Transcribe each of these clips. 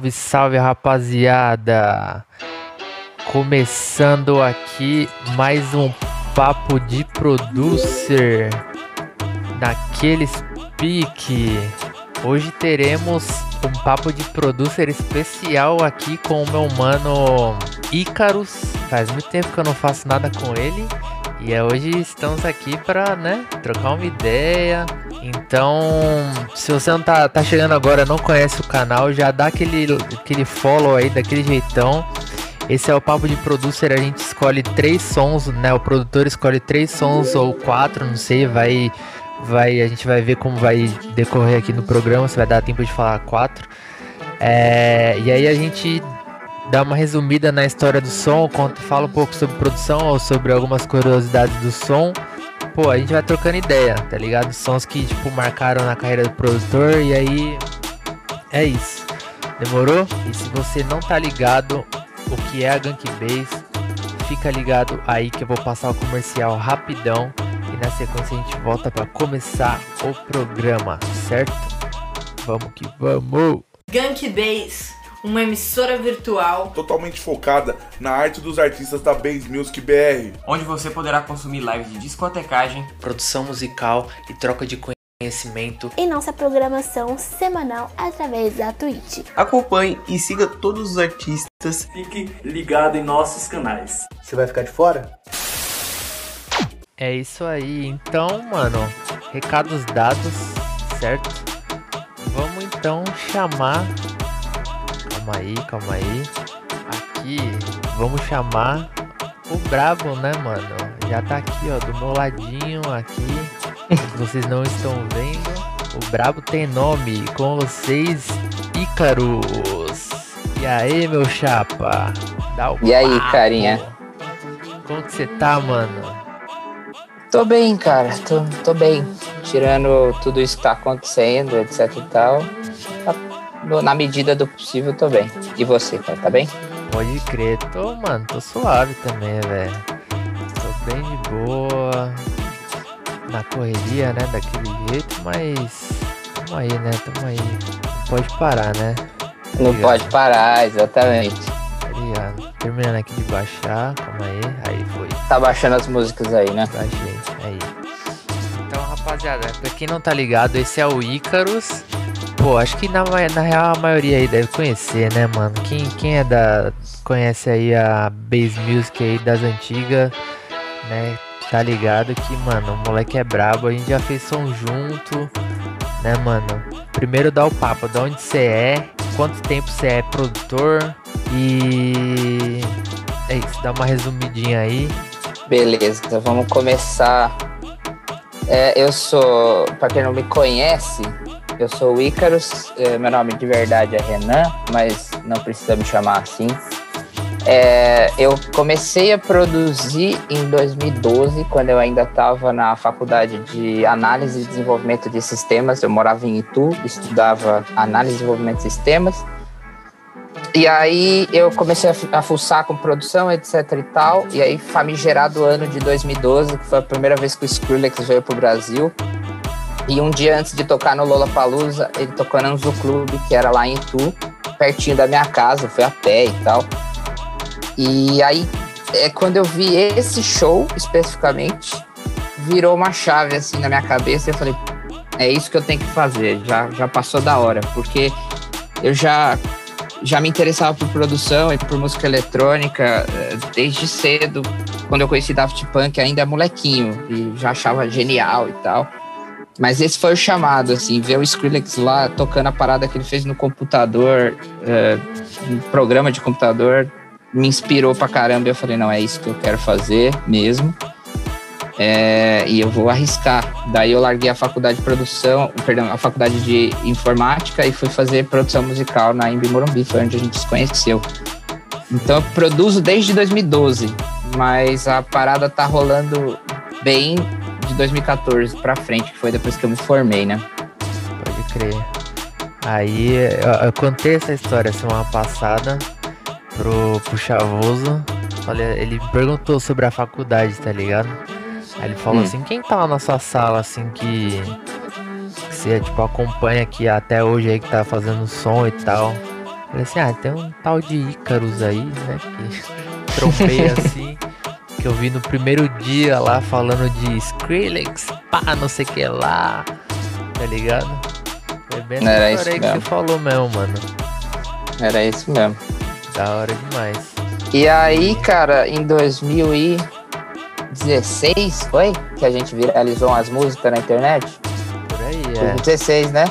Salve, salve rapaziada! Começando aqui mais um papo de producer naqueles pique. Hoje teremos um papo de producer especial aqui com o meu mano Ícaros. Faz muito tempo que eu não faço nada com ele. E é hoje estamos aqui para, né, trocar uma ideia. Então, se você não tá, tá chegando agora, não conhece o canal, já dá aquele, aquele follow aí daquele jeitão. Esse é o papo de producer, a gente escolhe três sons, né? O produtor escolhe três sons ou quatro, não sei, vai vai a gente vai ver como vai decorrer aqui no programa, se vai dar tempo de falar quatro. É, e aí a gente dá uma resumida na história do som, conta, fala um pouco sobre produção ou sobre algumas curiosidades do som. Pô, a gente vai trocando ideia, tá ligado? Sons que, tipo, marcaram na carreira do produtor e aí é isso. Demorou? E se você não tá ligado o que é a Gank Base, fica ligado aí que eu vou passar o comercial rapidão e na sequência a gente volta para começar o programa, certo? Vamos que vamos! Gank Base uma emissora virtual totalmente focada na arte dos artistas da Base Music BR, onde você poderá consumir lives de discotecagem, produção musical e troca de conhecimento e nossa programação semanal através da Twitch. Acompanhe e siga todos os artistas. Fique ligado em nossos canais. Você vai ficar de fora? É isso aí. Então, mano, recados dados, certo? Vamos então chamar Calma aí, calma aí. Aqui, vamos chamar o Brabo, né, mano? Já tá aqui, ó, do meu ladinho aqui. vocês não estão vendo. O Brabo tem nome. Com vocês, Ícaros. E aí, meu chapa? Dá o E aí, papo. carinha? Como que você tá, mano? Tô bem, cara. Tô, tô bem. Tirando tudo isso que tá acontecendo, etc e tal na medida do possível, tô bem. E você, cara, tá bem? Pode crer, tô, mano, tô suave também, velho. Tô bem de boa. Na correria, né? Daquele jeito, mas. Tamo aí, né? Tamo aí. Não pode parar, né? Tá Não pode parar, exatamente. Tá ligado? Terminando aqui de baixar, calma aí. Aí foi. Tá baixando as músicas aí, né? Baixei, aí. Então, rapaziada, pra quem não tá ligado, esse é o Ícaros. Pô, acho que na, na real a maioria aí deve conhecer, né, mano? Quem, quem é da. conhece aí a Bass Music aí das antigas, né? Tá ligado que, mano, o moleque é brabo, a gente já fez som junto, né, mano? Primeiro dá o papo, de onde você é, quanto tempo você é produtor e. É isso, dá uma resumidinha aí. Beleza, então vamos começar. É, eu sou, pra quem não me conhece, eu sou o Ícaros, é, meu nome de verdade é Renan, mas não precisa me chamar assim. É, eu comecei a produzir em 2012, quando eu ainda estava na faculdade de análise e desenvolvimento de sistemas. Eu morava em Itu, estudava análise e desenvolvimento de sistemas. E aí eu comecei a, a fuçar com produção, etc e tal. E aí, famigerado ano de 2012, que foi a primeira vez que o Skrillex veio pro Brasil. E um dia antes de tocar no Lollapalooza, ele tocou no Zoo Club, que era lá em Itu, pertinho da minha casa, foi a pé e tal. E aí, é, quando eu vi esse show, especificamente, virou uma chave assim na minha cabeça eu falei, é isso que eu tenho que fazer, já, já passou da hora, porque eu já já me interessava por produção e por música eletrônica eh, desde cedo. Quando eu conheci Daft Punk, ainda molequinho, e já achava genial e tal. Mas esse foi o chamado, assim, ver o Skrillex lá tocando a parada que ele fez no computador, é, no programa de computador, me inspirou pra caramba. Eu falei, não, é isso que eu quero fazer mesmo. É, e eu vou arriscar. Daí eu larguei a faculdade de produção, perdão, a faculdade de informática e fui fazer produção musical na Imbi Morumbi, foi onde a gente se conheceu. Então eu produzo desde 2012, mas a parada tá rolando bem de 2014 pra frente, que foi depois que eu me formei, né? Pode crer. Aí eu, eu contei essa história semana passada pro, pro Chavoso. Olha, ele perguntou sobre a faculdade, tá ligado? Aí ele falou hum. assim, quem tá lá na sua sala assim que, que você, tipo, acompanha aqui até hoje aí que tá fazendo som e tal. Falei assim, ah, tem um tal de Ícaros aí, né? Que trombei assim. Que eu vi no primeiro dia lá falando de Skrillex, pá, não sei o que lá. Tá ligado? Foi bem Não era isso que você mesmo. falou mesmo, mano. Era isso mesmo. Da hora demais. E aí, cara, em 2016, foi? Que a gente viralizou umas músicas na internet? Por aí, é. 2016, né?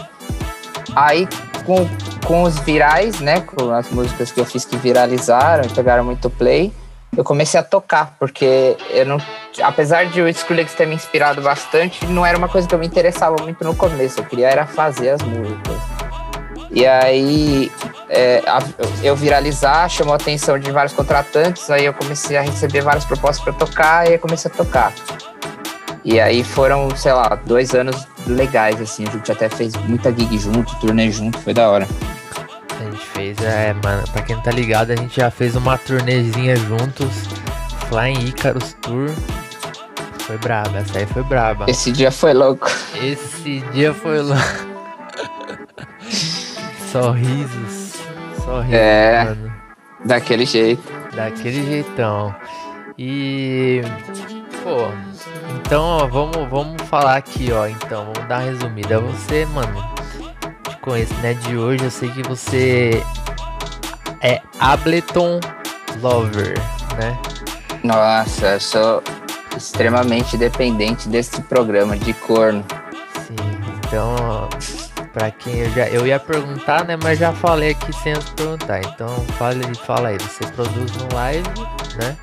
Aí, com, com os virais, né? Com as músicas que eu fiz que viralizaram e pegaram muito play, eu comecei a tocar, porque eu não. Apesar de o Skrillex ter me inspirado bastante, não era uma coisa que eu me interessava muito no começo. Eu queria era fazer as músicas. E aí, é, a- eu viralizar chamou a atenção de vários contratantes, aí eu comecei a receber várias propostas para tocar e eu comecei a tocar. E aí foram, sei lá, dois anos legais, assim. A gente até fez muita gig junto, turnê junto, foi da hora. A gente fez, é, mano, pra quem não tá ligado, a gente já fez uma turnezinha juntos. Flying Icarus Tour. Foi braba, essa aí foi braba. Esse dia foi louco. Esse dia foi lá. Sorrisos. Sorrisos, É. mano. Daquele jeito. Daquele jeitão. E. Pô, então ó, vamos, vamos falar aqui, ó. Então, vamos dar uma resumida. Você, mano, te conheço, né? De hoje, eu sei que você é Ableton Lover, né? Nossa, eu sou extremamente dependente desse programa de corno. Sim, então, ó, pra quem eu já. Eu ia perguntar, né? Mas já falei aqui sem perguntar. Então, fala, fala aí. Você produz no live, né?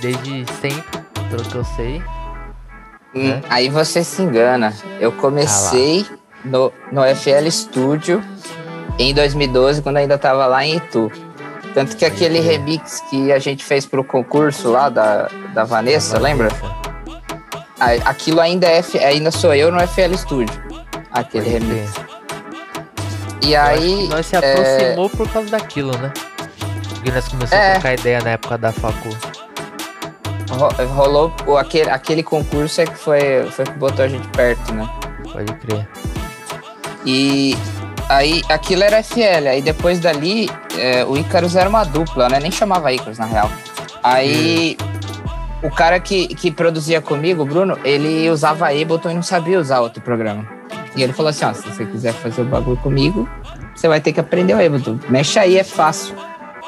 Desde sempre, pelo que eu sei. Hum, É? Aí você se engana. Eu comecei no, no FL Studio em 2012, quando ainda tava lá em Itu. Tanto que aquele crer. remix que a gente fez pro concurso lá da, da Vanessa, lembra? Aquilo ainda é ainda sou eu no FL Studio. Aquele Pode remix. E Eu aí. nós se é, aproximou por causa daquilo, né? Porque nós começamos É. a trocar ideia na época da facu. ro- rolou o- aquele, aquele concurso é que foi, foi que botou a gente perto, né? Pode crer. E aí aquilo era FL, aí depois dali é, o Icarus era uma dupla, né? Nem chamava Icarus na real. Aí o cara que, que produzia comigo, o Bruno, ele usava Ableton e não sabia usar outro programa. E ele falou assim: ó, se você quiser fazer o bagulho comigo, você vai ter que aprender o Ableton. Mexe aí, é fácil.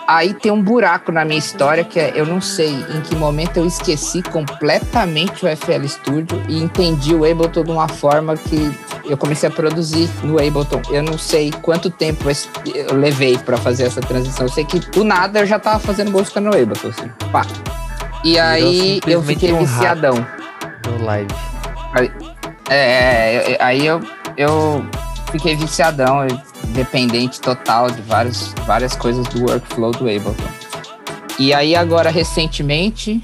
Aí tem um buraco na minha história que é, eu não sei em que momento eu esqueci completamente o FL Studio e entendi o Ableton de uma forma que eu comecei a produzir no Ableton. Eu não sei quanto tempo eu levei pra fazer essa transição. Eu sei que do nada eu já tava fazendo música no Ableton, assim, pá. E aí eu fiquei um viciadão. No live. É, é, é, aí eu, eu fiquei viciadão, dependente total de vários, várias coisas do workflow do Ableton. E aí agora, recentemente,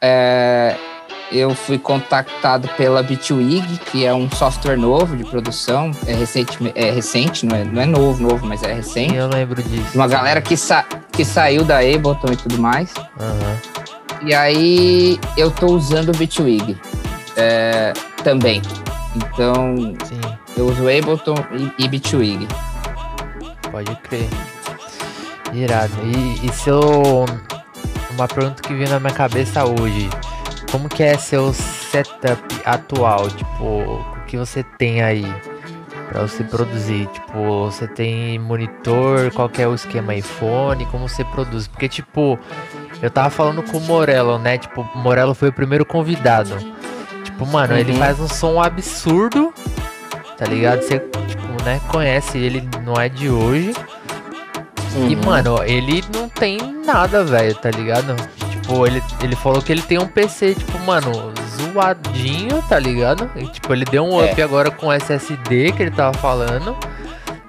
é, eu fui contactado pela Bitwig, que é um software novo de produção, é recente, é recente não, é, não é novo, novo, mas é recente. Eu lembro disso. Uma galera que, sa que saiu da Ableton e tudo mais. Aham. E aí eu tô usando o Bitwig é, também. Então Sim, eu uso Ableton e, e Bitwig. pode crer. Irado. E, e seu. Uma pergunta que veio na minha cabeça hoje. Como que é seu setup atual? Tipo, o que você tem aí pra você produzir? Tipo, você tem monitor? Qual que é o esquema iPhone? Como você produz? Porque, tipo, eu tava falando com o Morello, né? Tipo, o Morello foi o primeiro convidado. Tipo, mano, ele Uhum. faz um som absurdo, tá ligado? Você, tipo, né, conhece ele, não é de hoje. E, Uhum. mano, ele não tem nada, velho, tá ligado? Tipo, ele, ele falou que ele tem um PC, tipo, mano, zoadinho, tá ligado? E, tipo, ele deu um É. up agora com SSD que ele tava falando.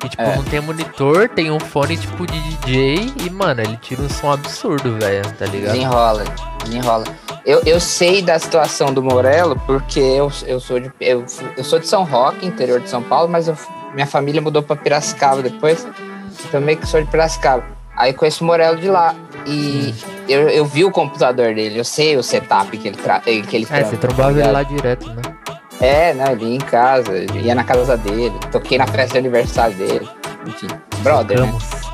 E, tipo, É. não tem monitor, tem um fone, tipo, de DJ. E, mano, ele tira um som absurdo, velho, tá ligado? Desenrola, desenrola. Eu, eu sei da situação do Morello porque eu, eu, sou de, eu, eu sou de São Roque, interior de São Paulo, mas eu- minha família mudou pra Piracicaba depois. Então meio que sou de Piracicaba. Aí conheço o Morello de lá. E eu, eu vi o computador dele, eu sei o setup que ele, tra que ele É, você trampa, tá trombava ele ligado? lá direto, né? É, não, ele ia em casa, ia na casa dele, toquei na festa de aniversário dele. Enfim, brother, né? Tocamos.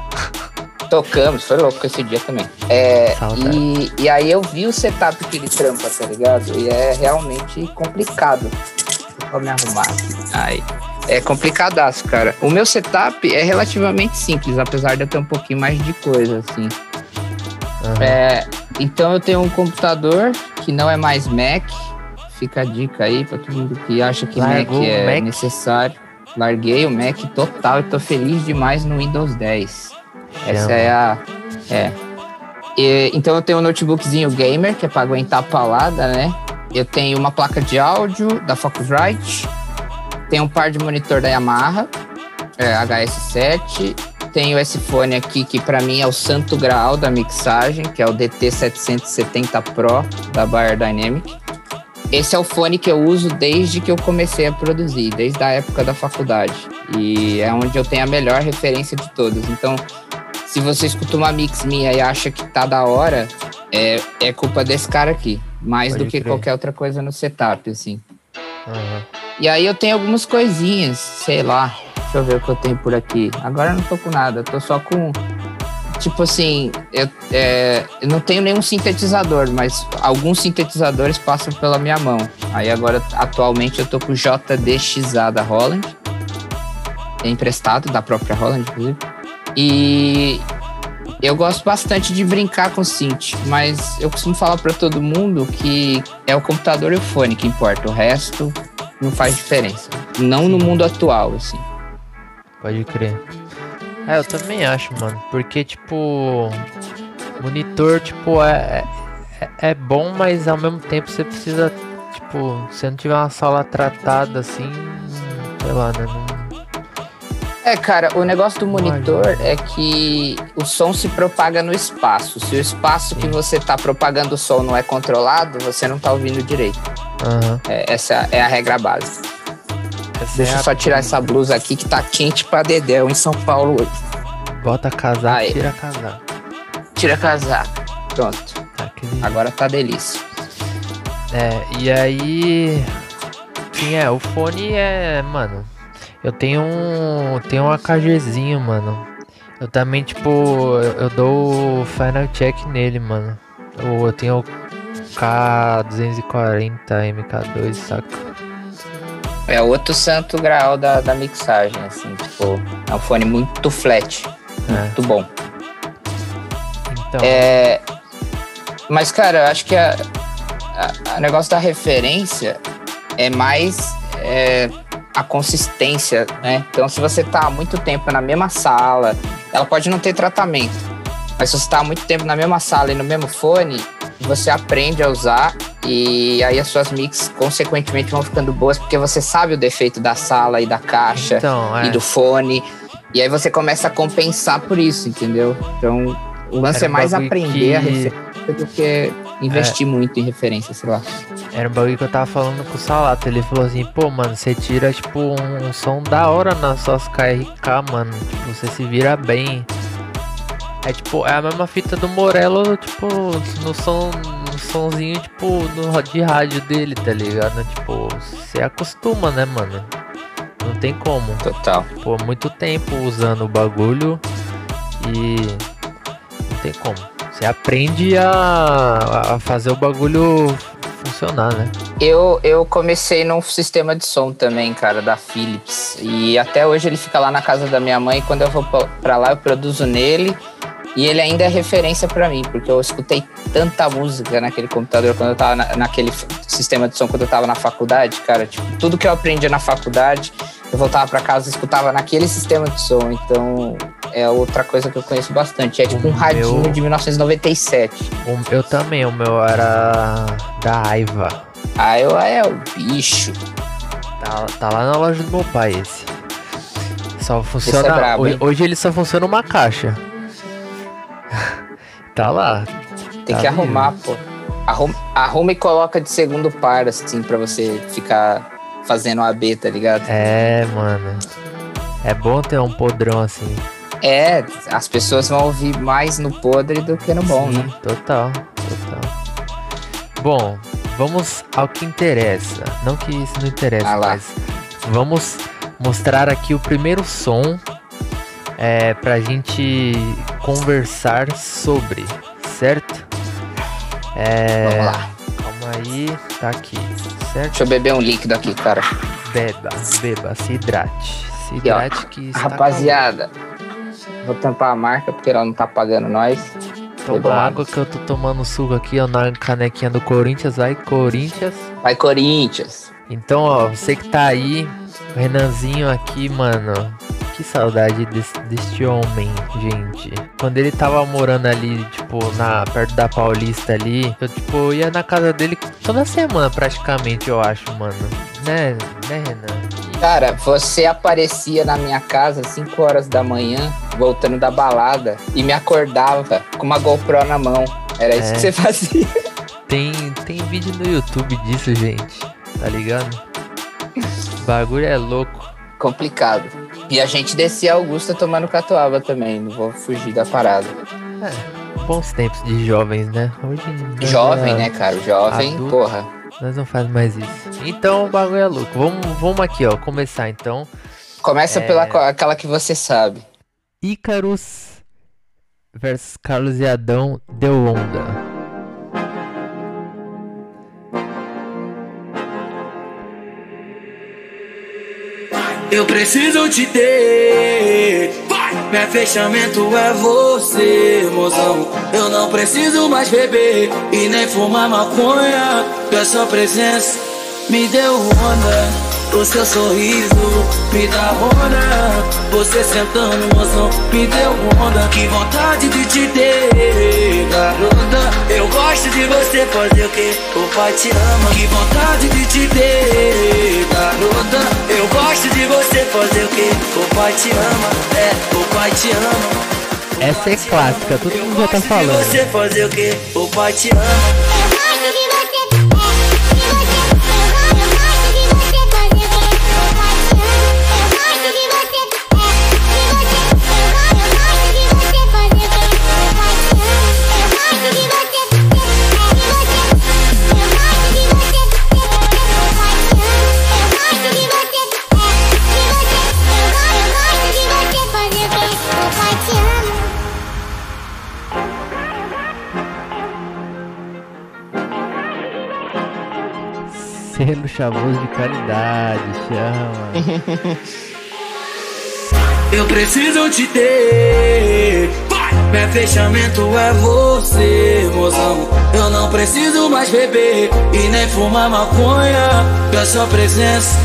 Tocamos, foi louco esse dia também. É, e, e aí eu vi o setup que ele trampa, tá ligado? E é realmente complicado. Vou me arrumar aqui. Aí. É complicadaço, cara. O meu setup é relativamente simples, apesar de eu ter um pouquinho mais de coisa, assim. Aham. É, então eu tenho um computador que não é mais Mac. Fica a dica aí pra todo mundo que acha que Largou Mac é Mac? necessário. Larguei o Mac total e tô feliz demais no Windows 10. Essa é a. É. E, então eu tenho um notebookzinho gamer, que é pra aguentar a palada, né? Eu tenho uma placa de áudio da Focusrite. Tenho um par de monitor da Yamaha, é, HS7. Tenho esse fone aqui, que pra mim é o santo graal da mixagem, que é o DT770 Pro da Bayer Dynamic. Esse é o fone que eu uso desde que eu comecei a produzir, desde a época da faculdade. E é onde eu tenho a melhor referência de todas. Então, se você escuta uma mix minha e acha que tá da hora, é, é culpa desse cara aqui. Mais Pode do que crer. qualquer outra coisa no setup, assim. Aham. E aí eu tenho algumas coisinhas, sei lá. Deixa eu ver o que eu tenho por aqui. Agora eu não tô com nada, eu tô só com. Tipo assim, eu, é, eu não tenho nenhum sintetizador, mas alguns sintetizadores passam pela minha mão. Aí agora, atualmente, eu tô com o JDXA da Holland. É emprestado, da própria Holland, inclusive. E eu gosto bastante de brincar com synth, mas eu costumo falar pra todo mundo que é o computador e o fone que importa. O resto não faz diferença. Não no mundo atual, assim. Pode crer. É, eu também acho, mano. Porque, tipo, monitor, tipo, é, é, é bom, mas ao mesmo tempo você precisa, tipo, se não tiver uma sala tratada assim, sei lá, né? É, cara, o negócio do monitor é que o som se propaga no espaço. Se o espaço que você tá propagando o som não é controlado, você não tá ouvindo direito. Aham. É, essa é a regra básica. Essa Deixa é eu só tirar essa blusa aqui que tá quente pra dedéu em São Paulo hoje. Bota casaco, Aí. tira casaco. Tira casaco. Pronto. Tá aquele... Agora tá delícia. É, e aí. Sim, é, o fone é. Mano, eu tenho um. Tenho um AKGzinho, mano. Eu também, tipo, eu, eu dou o final check nele, mano. Eu, eu tenho o K240 MK2, saca? É outro santo grau da, da mixagem, assim, tipo, é um fone muito flat, É. muito bom. Então, É, mas, cara, eu acho que a negócio da referência é mais é, a consistência, né? Então, se você tá há muito tempo na mesma sala, ela pode não ter tratamento, mas se você tá há muito tempo na mesma sala e no mesmo fone, você aprende a usar e aí as suas mix, consequentemente, vão ficando boas porque você sabe o defeito da sala e da caixa então é. e do fone. E aí você começa a compensar por isso, entendeu? Então, o lance é mais aprender a que- É. referência do que investir muito em referência, sei lá. Era um bagulho que eu tava falando com o Salato. Ele falou assim, pô, mano, você tira, tipo, um, um som da hora nas suas KRK, mano. Tipo, você se vira bem. É tipo, é a mesma fita do Morello, tipo, no som. No sonzinho, tipo, no, de rádio dele, tá ligado? Tipo, você acostuma, né, mano? Não tem como. Total. Pô, muito tempo usando o bagulho e não tem como. Você aprende a, a fazer o bagulho funcionar, né? Eu, eu comecei num sistema de som também, cara, da Philips. E até hoje ele fica lá na casa da minha mãe. Quando eu vou pra lá, eu produzo nele. E ele ainda é referência pra mim, porque eu escutei tanta música naquele computador quando eu tava na- naquele sistema de som quando eu tava na faculdade, cara. Tipo, tudo que eu aprendi na faculdade, eu voltava pra casa e escutava naquele sistema de som. Então, é outra coisa que eu conheço bastante. É tipo um radinho meu- de 1997. O- eu também, o meu era da Aiva. Ah, eu é o bicho. Tá, tá lá na loja do meu pai esse. Só funciona. é brabo, hoje, hoje ele só funciona uma caixa. tá lá. Tem Tá que arrumar, pô. Arruma, arruma e coloca de segundo par, assim, pra você ficar fazendo AB, tá ligado? É, mano. É bom ter um podrão assim. É, as pessoas vão ouvir mais no podre do que no bom, Sim, né? Total, total. Bom, vamos ao que interessa. Não que isso não interessa, Ah mas vamos mostrar aqui o primeiro som é, pra gente conversar sobre, certo? É, Vamos lá. Calma aí, tá aqui, certo? Deixa eu beber um líquido aqui, cara. Beba, beba, se hidrate. Se ó, hidrate que está Rapaziada, vou tampar a marca porque ela não tá pagando nós. Toma água que eu tô tomando suco aqui, ó, na canequinha do Corinthians. Vai, Corinthians. Vai, Corinthians. Então, ó, você que tá aí, o Renanzinho aqui, mano. Que saudade desse, deste homem, gente. Quando ele tava morando ali, tipo, na, perto da Paulista ali, eu, tipo, ia na casa dele toda semana, praticamente, eu acho, mano. Né, né, Renan? Cara, você aparecia na minha casa às 5 horas da manhã, voltando da balada, e me acordava com uma GoPro na mão. Era isso É. que você fazia. Tem, tem vídeo no YouTube disso, gente. Tá ligado? O bagulho é louco. Complicado. E a gente descia Augusta tomando catuaba também, não vou fugir da parada. É, bons tempos de jovens, né? Hoje Jovem, né, cara? Jovem, Adulto. porra. Nós não faz mais isso. Então o bagulho é louco. Vamos, vamos aqui, ó. Começar então. Começa É. pela aquela que você sabe. Icarus versus Carlos e Adão deu onda. Eu preciso te ter. Meu fechamento é você, mozão. Eu não preciso mais beber e nem fumar maconha. Tua sua presença me deu onda. O seu sorriso me dá onda. Você sentando, mozão, me deu onda. Que vontade de te ter, garota. Eu gosto de você fazer o que o pai te ama. Que vontade de te ter, garota. Eu gosto de você fazer o que o pai te ama. É, o pai te ama. Essa é clássica, todo mundo já tá Gosto de falando. você fazer o que o pai te ama. Selo chavoso de qualidade, chama. Eu preciso te ter. Meu fechamento é você, mozão. Eu não preciso mais beber e nem fumar maconha. Tua sua presença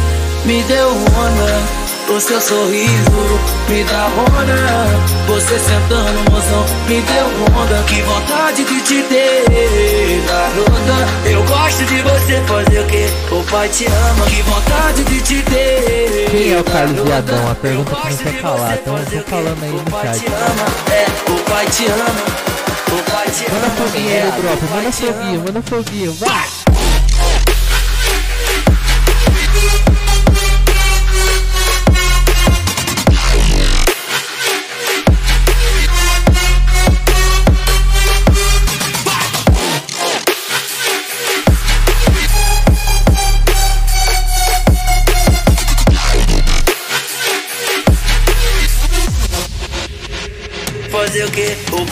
me deu onda. O seu sorriso me dá onda. Você sentando, mozão, me deu onda. Que vontade de te ter, garota. Eu gosto de você fazer o que o pai te ama. Que vontade de te ter. Quem é o Carlos. Viadão? A pergunta que não quer calar, você então eu tô falando aí o no pai chat. te ama, é, o pai te ama, o pai te ama. Manda foguinho pai manda foguinho, manda foguinho, vai!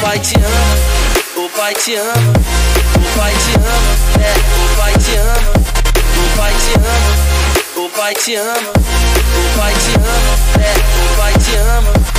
Pai te ama, o pai te ama, o pai te ama, é, o pai te ama, o pai te ama, o pai te ama, o pai te ama, é, o pai te ama.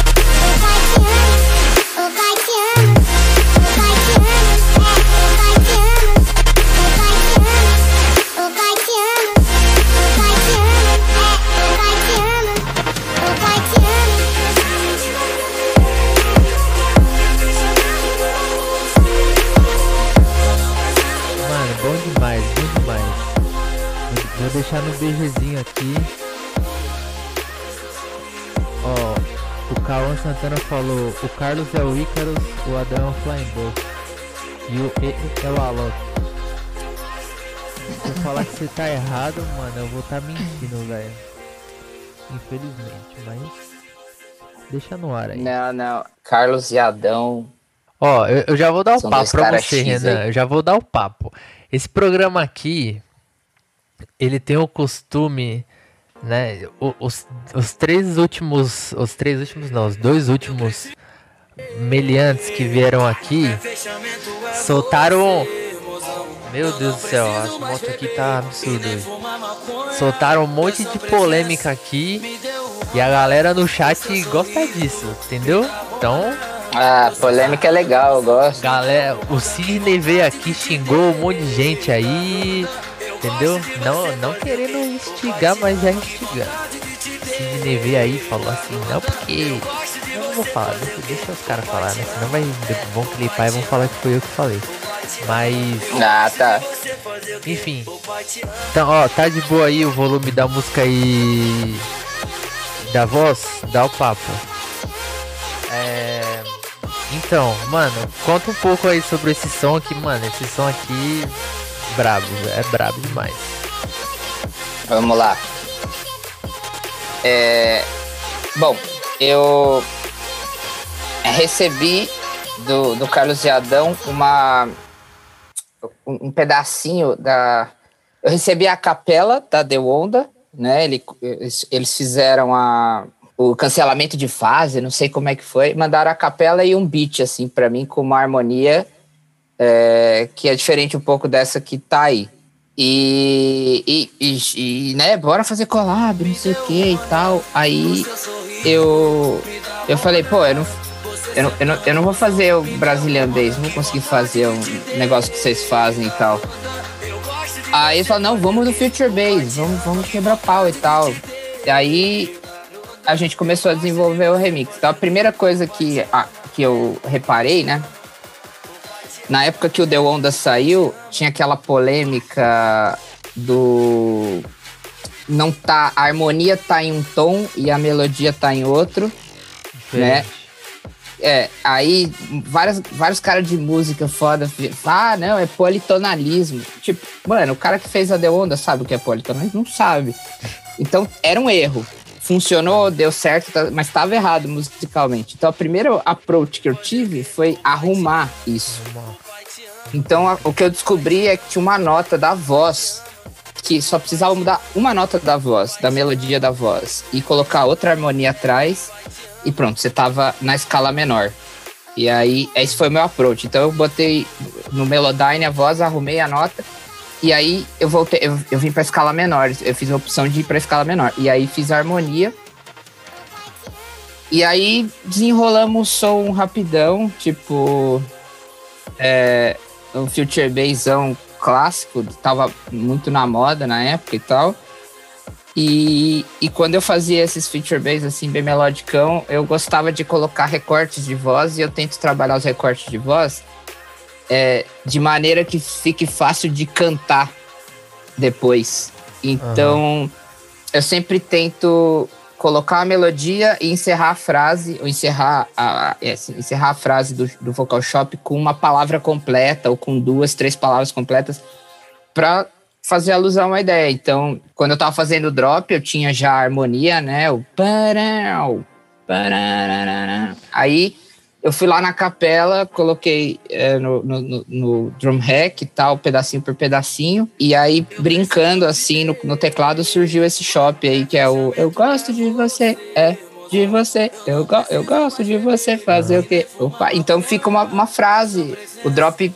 No BGzinho aqui. Ó, o Cauã Santana falou, o Carlos é o Ícaros, o Adão é o Flying Bolt. E o E é o Alok. Se eu falar que você tá errado, mano, eu vou tá mentindo, velho. Infelizmente, mas. Deixa no ar aí. Não, não. Carlos e Adão. Ó, eu, eu já vou dar o São papo pra você, Renan. aí. Eu já vou dar o papo. Esse programa aqui, ele tem o costume, né? Os, os três últimos. Os três últimos não, os dois últimos meliantes que vieram aqui soltaram. Meu Deus do céu, a moto aqui tá absurda. Soltaram um monte de polêmica aqui e a galera no chat gosta disso, entendeu? Então. Ah, polêmica é legal, eu gosto. Galera, o Sidney veio aqui, xingou um monte de gente aí, entendeu? Não, não querendo instigar, mas já instigando. Sidney veio aí e falou assim, não, porque. Eu não vou falar, deixa, deixa os caras falar, né? Senão vai, vão clipar e vão falar que foi eu que falei. Mas. Ah, tá. Enfim. Então, ó, tá de boa aí o volume da música aí. Da voz? Dá o papo. É. Então, mano, conta um pouco aí sobre esse som aqui, mano. Esse som aqui. Brabo, é brabo demais. Vamos lá. É. Bom, eu recebi do, do Carlos Adão uma um, pedacinho da. Eu recebi a capela da The Onda, né? Ele, eles fizeram a, o cancelamento de fase, não sei como é que foi. Mandaram a capela e um beat, assim, para mim, com uma harmonia é, que é diferente um pouco dessa que tá aí. E, e, e, e, né, bora fazer collab, não sei o que e tal. Aí eu, eu falei, pô, eu não, eu não, eu não, eu não vou fazer o Brazilian Bass, não vou conseguir fazer um negócio que vocês fazem e tal. Aí ele falou, não, vamos no Future Bass, vamos, vamos quebrar pau e tal. E aí a gente começou a desenvolver o remix. Então a primeira coisa que, a, que eu reparei, né? Na época que o The Onda saiu, tinha aquela polêmica do não tá a harmonia tá em um tom e a melodia tá em outro, né? É, aí várias, vários caras de música foda ah, não, é politonalismo. Tipo, mano, o cara que fez a The Onda sabe o que é politonalismo? Não sabe. Então, era um erro. Funcionou, deu certo, tá, mas estava errado musicalmente. Então, a primeira approach que eu tive foi arrumar isso. Então, a, o que eu descobri é que tinha uma nota da voz que só precisava mudar uma nota da voz, da melodia da voz, e colocar outra harmonia atrás e pronto, você tava na escala menor. E aí, esse foi o meu approach. Então eu botei no Melodyne a voz, arrumei a nota. E aí eu voltei, eu, eu vim pra escala menor. Eu fiz a opção de ir pra escala menor. E aí fiz harmonia. E aí desenrolamos som rapidão, tipo. É, um Future Bassão clássico, tava muito na moda na época e tal. E, e quando eu fazia esses feature bass assim, bem melodicão, eu gostava de colocar recortes de voz e eu tento trabalhar os recortes de voz é, de maneira que fique fácil de cantar depois. Então, uhum. eu sempre tento colocar a melodia e encerrar a frase, ou encerrar a, é, encerrar a frase do, do vocal shop com uma palavra completa, ou com duas, três palavras completas, para fazer alusão à ideia. Então, quando eu tava fazendo o drop, eu tinha já a harmonia, né? O Aí eu fui lá na capela, coloquei é, no, no, no, drum hack e tal, pedacinho por pedacinho. E aí, brincando assim no, no teclado, surgiu esse shop aí, que é o Eu gosto de você, é de você. Eu, go eu gosto de você fazer o quê? Opa. Então fica uma, uma frase. O drop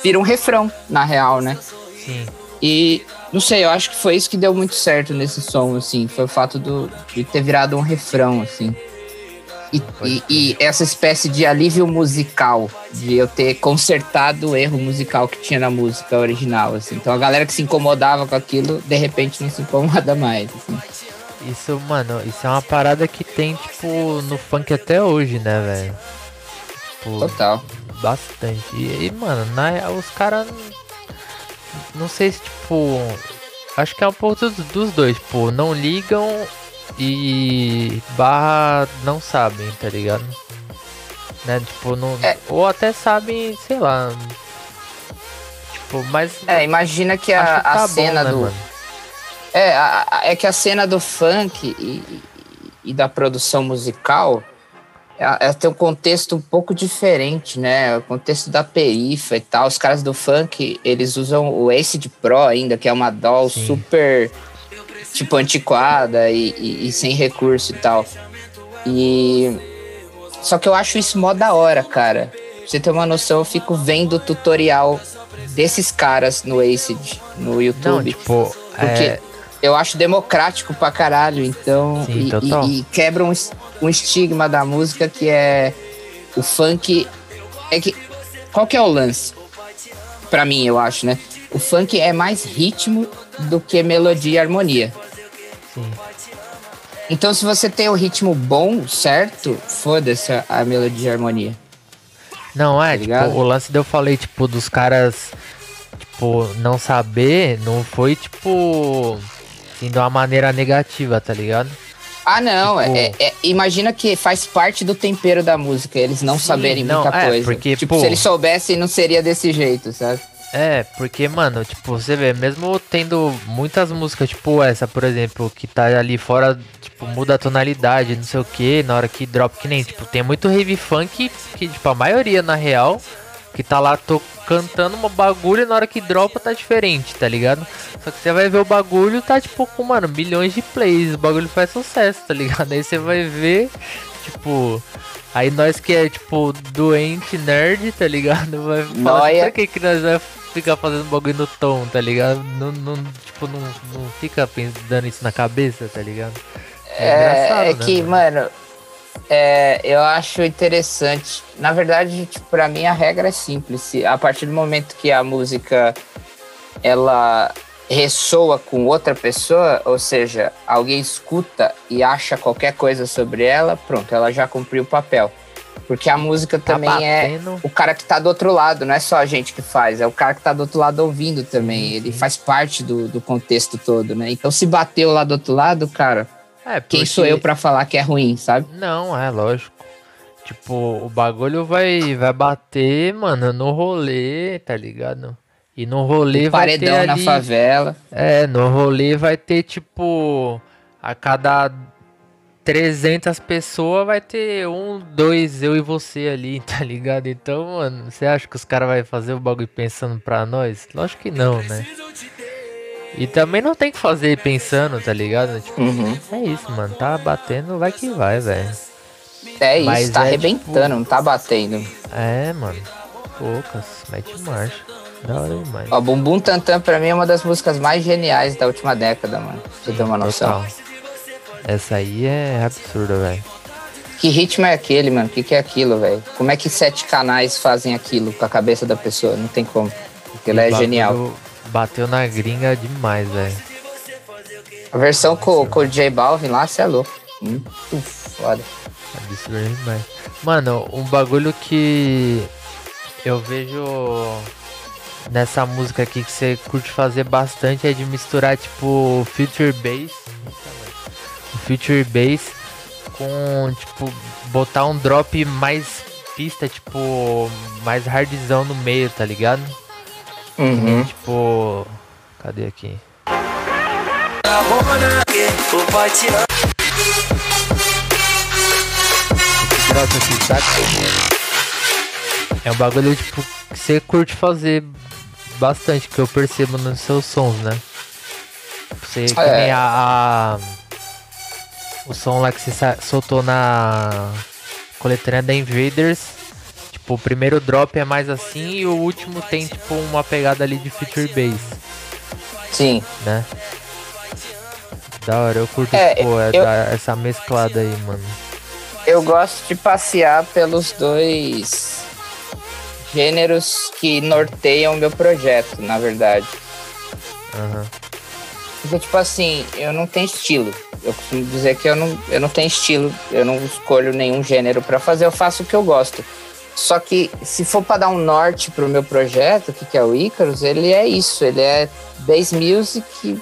vira um refrão, na real, né? Sim. E não sei, eu acho que foi isso que deu muito certo nesse som, assim. Foi o fato do, de ter virado um refrão, assim. E, e, e, essa espécie de alívio musical, de eu ter consertado o erro musical que tinha na música original, assim. Então a galera que se incomodava com aquilo, de repente não se incomoda mais, assim. Isso, mano, isso é uma parada que tem, tipo, no funk até hoje, né, velho? Tipo, Total. Bastante. E, mano, na, os caras não sei se, tipo. Acho que é um pouco dos, dos dois, tipo, não ligam e barra não sabem, tá ligado? Né? Tipo, não. É. Ou até sabem, sei lá. Tipo, mas. É, imagina que a, que tá a cena bom, né, do. Mano? É, a, a, é que a cena do funk e, e, da produção musical ela, ela tem um contexto um pouco diferente, né? O contexto da perifa e tal. Os caras do funk, eles usam o Acid Pro ainda, que é uma DAW Sim. super, tipo, antiquada e, e- e sem recurso e tal. E... Só que eu acho isso mó da hora, cara. Pra você ter uma noção, eu fico vendo tutorial desses caras no Acid, no YouTube. Não, tipo, Porque é, eu acho democrático pra caralho, então. Sim, e, e- e quebra um, um estigma da música que é o funk. É que. Qual que é o lance? Pra mim, eu acho, né? O funk é mais ritmo do que melodia e harmonia. sim. Então, se você tem o ritmo bom, certo, foda-se a, a melodia e harmonia. Não, é, Tá tipo, o lance de eu falei, tipo, dos caras, tipo, não saber, não foi, tipo, assim, de uma maneira negativa, tá ligado? Ah, não. Tipo- é- é- imagina que faz parte do tempero da música, eles não Sim, saberem não, muita é, coisa. porque, tipo, pô- se eles soubessem, não seria desse jeito, sabe? É, porque, mano, tipo, você vê, mesmo tendo muitas músicas, tipo essa, por exemplo, que tá ali fora, tipo, muda a tonalidade, não sei o que, na hora que drop, que nem, tipo, tem muito heavy funk, que, tipo, a maioria, na real, que tá lá tô cantando uma bagulho e na hora que dropa tá diferente, tá ligado? Só que você vai ver o bagulho, tá, tipo, com, mano, milhões de plays, o bagulho faz sucesso, tá ligado? Aí você vai ver, tipo... Aí nós que é, tipo, doente, nerd, tá ligado? Vai falar pra que que nós vai ficar fazendo bagulho no tom, tá ligado? Não, não, tipo, não, não fica dando isso na cabeça, tá ligado? É, engraçado, é né, que, mano, é, eu acho interessante. Na verdade, tipo, pra mim a regra é simples. A partir do momento que a música ela ressoa com outra pessoa, ou seja, alguém escuta e acha qualquer coisa sobre ela, pronto, ela já cumpriu o papel. Porque a música Tá também é batendo. o cara que tá do outro lado, não é só a gente que faz, é o cara que tá do outro lado ouvindo também. Ele faz parte do, do contexto todo, né? Então, se bateu lá do outro lado, cara, É, quem porque- sou eu pra falar que é ruim, sabe? Não, é lógico. Tipo, o bagulho vai, vai bater, mano, no rolê, tá ligado? E no rolê vai ter Paredão na ali... favela. É, no rolê vai ter, tipo, a cada 300 pessoas vai ter um, dois, eu e você ali, tá ligado? Então, mano, você acha que os caras vão fazer o bagulho pensando pra nós? Lógico que não, né? E também não tem que fazer pensando, tá ligado? Tipo, Uhum. é isso, mano, tá batendo, vai que vai, velho. É isso, Mas tá é, arrebentando, não tá batendo. É, mano, poucas, mete marcha. Da hora demais. Ó, Bumbum Tantan pra mim é uma das músicas mais geniais da última década, mano. Pra você ter uma noção. Total. Essa aí é absurda, velho. Que ritmo é aquele, mano? O que, que é aquilo, velho? Como é que sete canais fazem aquilo com a cabeça da pessoa? Não tem como. Porque ela é bagulho genial. Bateu na gringa demais, velho. A versão com, com o J Balvin lá, você é louco. Muito foda. Absurdo demais. Mano, um bagulho que eu vejo nessa música aqui que você curte fazer bastante é de misturar tipo future bass, future bass com tipo botar um drop mais pista, tipo mais hardzão no meio, tá ligado? Uhum. Tipo, cadê aqui? Drop aqui, saca? É um bagulho tipo que você curte fazer bastante, que eu percebo nos seus sons, né? Você que É. a, a- o som lá que você soltou na coletânea da Invaders. Tipo, o primeiro drop é mais assim e o último tem tipo uma pegada ali de feature bass, Sim. né? Da hora, eu curto É, tipo, eu- essa mesclada aí, mano. Eu gosto de passear pelos dois gêneros que norteiam o meu projeto, na verdade. Aham. Porque, tipo assim, eu não tenho estilo. Eu costumo dizer que eu não, eu não tenho estilo, eu não escolho nenhum gênero pra fazer, eu faço o que eu gosto. Só que se for pra dar um norte pro meu projeto, que, que é o Icarus, ele é isso, ele é bass music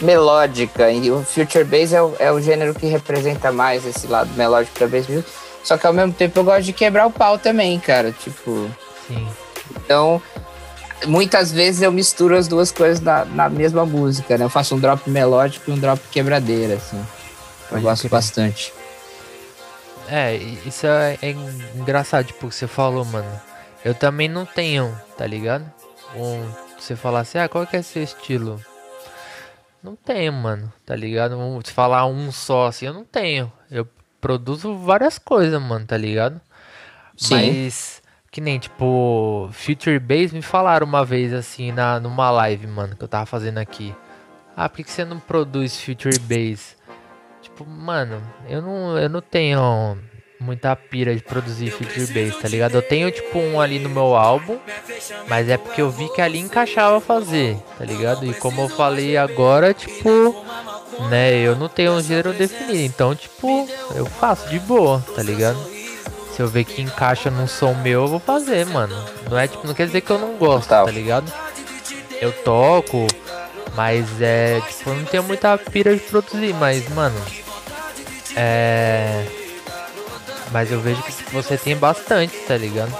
melódica. E o Future Bass é o, é o gênero que representa mais esse lado melódico da bass music. Só que ao mesmo tempo eu gosto de quebrar o pau também, cara. Tipo. Sim. Então, muitas vezes eu misturo as duas coisas na, na mesma música, né? Eu faço um drop melódico e um drop quebradeira, assim. Eu Pode gosto crer. bastante. É, isso é, é engraçado, tipo, que você falou, mano. Eu também não tenho, tá ligado? Um, você falar assim, ah, qual que é seu estilo? Não tenho, mano, tá ligado? Um, se falar um só assim, eu não tenho. Eu produzo várias coisas, mano, tá ligado? Sim. Mas, que nem, tipo, Future Bass me falaram uma vez, assim, na, numa live, mano, que eu tava fazendo aqui. Ah, por que, que você não produz Future Bass? Tipo, mano, eu não, eu não tenho muita pira de produzir Future Bass, tá ligado? Eu tenho, tipo, um ali no meu álbum, mas é porque eu vi que ali encaixava fazer, tá ligado? E como eu falei agora, tipo, né, eu não tenho um gênero definido, então, tipo, eu faço de boa, tá ligado? Se eu ver que encaixa num som meu, eu vou fazer, mano. Não é tipo, não quer dizer que eu não gosto, tá ligado? Eu toco, mas é, tipo, eu não tenho muita pira de produzir, mas, mano, é. Mas eu vejo que você tem bastante, tá ligado?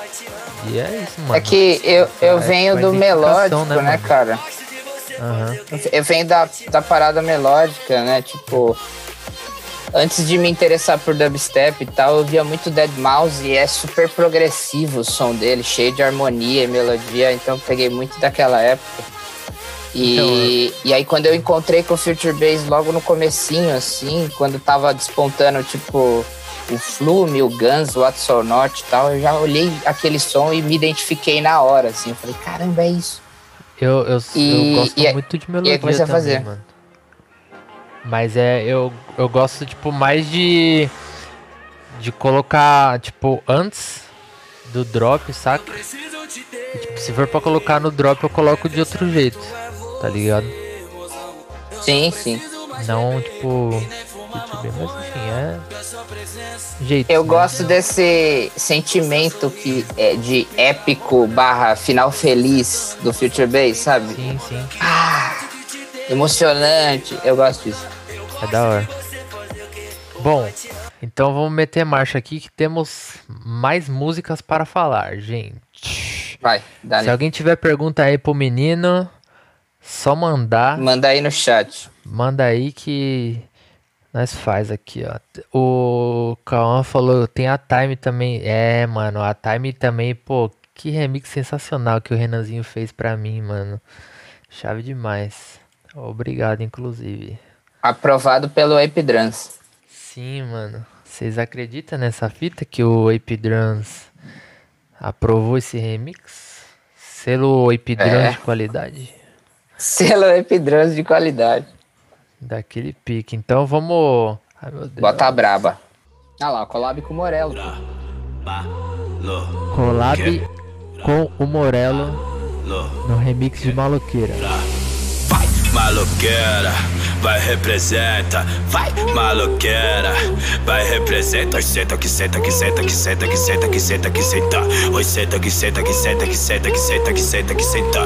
E é isso, mano. É que eu, eu é, venho do melódico, né, né cara? Uhum. Eu venho da, da parada melódica, né? Tipo, antes de me interessar por dubstep e tal, eu via muito Dead Mouse e é super progressivo o som dele, cheio de harmonia e melodia, então peguei muito daquela época. E, então, e aí quando eu encontrei com o Future Bass logo no comecinho, assim, quando tava despontando, tipo, o Flume, o Guns, o What's or Not e tal, eu já olhei aquele som e me identifiquei na hora, assim. Eu falei, caramba, é isso. Eu, eu, e, eu gosto e, muito de melodia e aí comecei também, a fazer. mano. Mas é, eu, eu gosto, tipo, mais de. De colocar, tipo, antes do drop, saca? E, tipo, se for pra colocar no drop, eu coloco de outro jeito, tá ligado? Sim, sim. Não, tipo. Mas enfim, é. Jeito. Eu né? gosto desse sentimento que é de épico barra final feliz do Future Bass, sabe? Sim, sim. Ah, emocionante. Eu gosto disso. É da hora. Bom, então vamos meter marcha aqui que temos mais músicas para falar, gente. Vai, dá Se alguém tiver pergunta aí pro menino, só mandar. Manda aí no chat. Manda aí que nós faz aqui, ó. O Cauã falou, tem a Time também. É, mano, a Time também, pô, que remix sensacional que o Renanzinho fez pra mim, mano. Chave demais. Obrigado, inclusive. Aprovado pelo Epidrans. Sim, mano. Vocês acreditam nessa fita que o Epidrans aprovou esse remix? Selo Epidrans é. de qualidade? Selo Epidrans de qualidade. Daquele pique. Então vamos. Ai, meu Deus. Bota a braba. Ah lá, collab com o Morello. Collab com o Morello no remix de Maloqueira. Maloqueira vai representa, vai maloqueira, vai representa, senta que senta que senta que senta que senta que senta que senta, oi senta que senta que senta que senta que senta que senta que senta.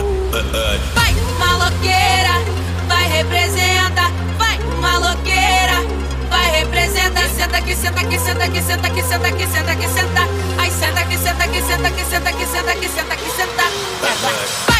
Vai maloqueira, vai representa, vai maloqueira, vai representa, senta que senta que senta que senta que senta que senta que senta, ai senta que senta que senta que senta que senta que senta que senta.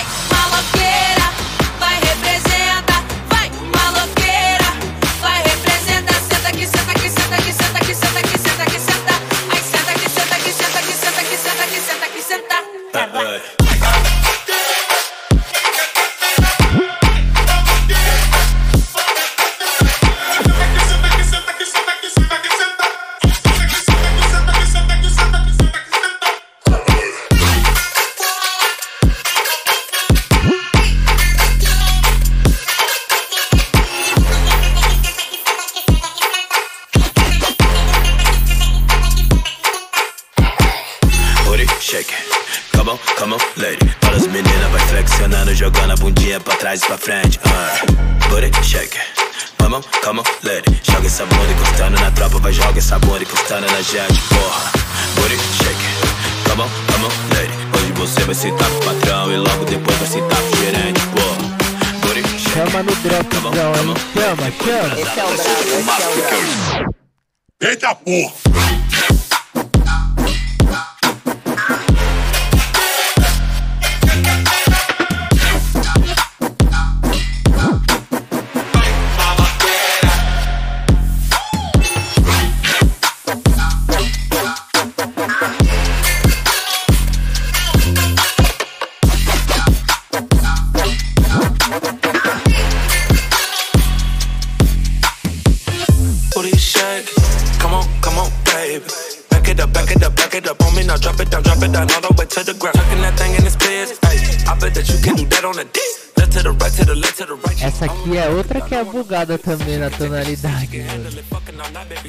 É bugada também na tonalidade, mano.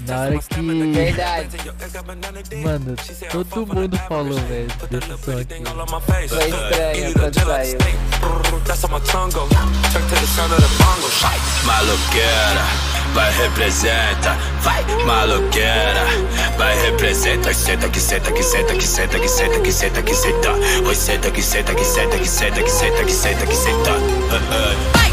Na hora que. Verdade. Mano, todo mundo falou, velho, desse som aqui. Foi estranho quando saiu. Maloqueira, vai representa, vai maloqueira, vai representa, senta que senta que senta que senta que senta que senta que senta, oi senta que senta que senta que senta que senta que senta que senta. Vai,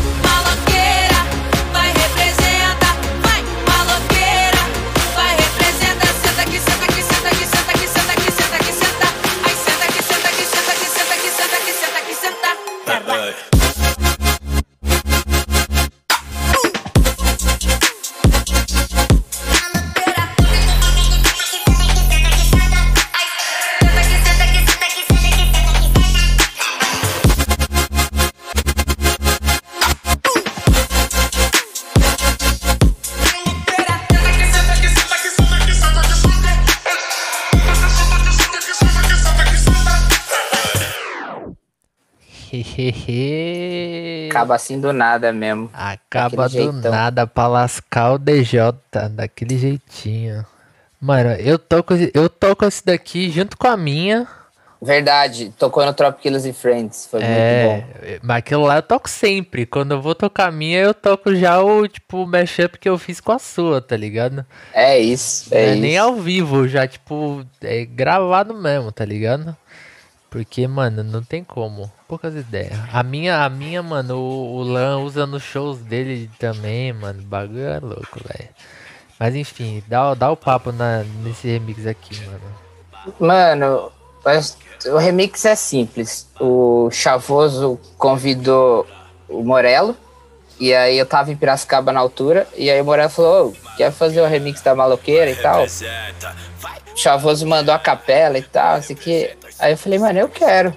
Acaba assim do nada mesmo. Acaba do jeitão. nada pra lascar o DJ, daquele jeitinho. Mano, eu toco, eu toco esse daqui junto com a minha. Verdade, tocou no Tropic Killers e Friends. Foi muito bom. É, mas aquilo lá eu toco sempre. Quando eu vou tocar a minha, eu toco já o tipo o mashup que eu fiz com a sua, tá ligado? É isso, é, é isso. nem ao vivo, já tipo, é gravado mesmo, tá ligado? Porque, mano, não tem como. Poucas ideias. A minha, a minha, mano, o, o Lan usa nos shows dele também, mano. O bagulho é louco, velho. Mas enfim, dá, dá o papo na, nesse remix aqui, mano. Mano, o remix é simples. O Chavoso convidou o Morello. E aí eu tava em Piracicaba na altura. E aí o Morello falou: Ô, quer fazer o remix da maloqueira e tal? Chavoso mandou a capela e tal, assim que. Aí eu falei, mano, eu quero.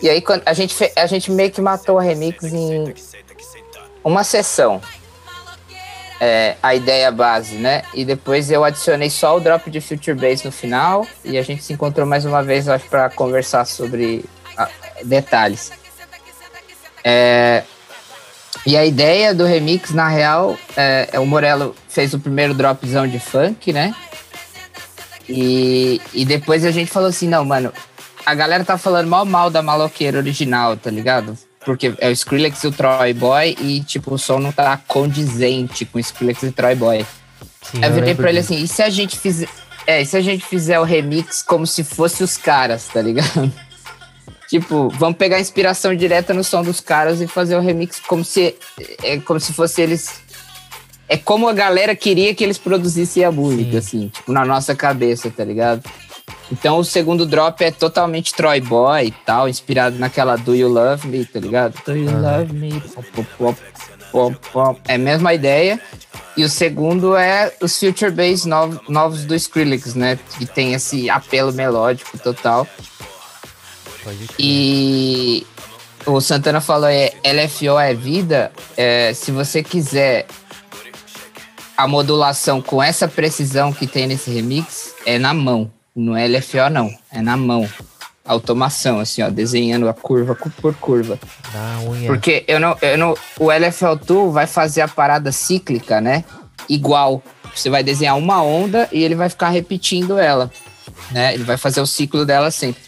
E aí quando a gente, fe- a gente meio que matou o remix em uma sessão. É, a ideia base, né? E depois eu adicionei só o drop de Future Bass no final. E a gente se encontrou mais uma vez, acho, pra conversar sobre ah, detalhes. É, e a ideia do remix, na real, é, é o Morello fez o primeiro dropzão de funk, né? E, e depois a gente falou assim, não, mano, a galera tá falando mal mal da maloqueira original, tá ligado? Porque é o Skrillex e o Troy Boy e, tipo, o som não tá condizente com o Skrillex e o Troy Boy. Sim, eu virei pra ele assim, e se a gente fizer. É, e se a gente fizer o remix como se fosse os caras, tá ligado? tipo, vamos pegar inspiração direta no som dos caras e fazer o remix como se. É como se fosse eles. É como a galera queria que eles produzissem a música, assim, tipo, na nossa cabeça, tá ligado? Então o segundo drop é totalmente Troy Boy e tal, inspirado naquela Do You Love Me, tá ligado? Do You Love Me. É a mesma ideia. E o segundo é os Future Bass novos, novos do Skrillex, né? Que tem esse apelo melódico total. E o Santana falou, é, LFO é vida. É, se você quiser a modulação com essa precisão que tem nesse remix, é na mão. Não é LFO, não. É na mão. Automação, assim, ó, desenhando a curva cu- por curva. Porque eu não, eu não, o LFL Tool vai fazer a parada cíclica, né? Igual. Você vai desenhar uma onda e ele vai ficar repetindo ela, né? Ele vai fazer o ciclo dela sempre.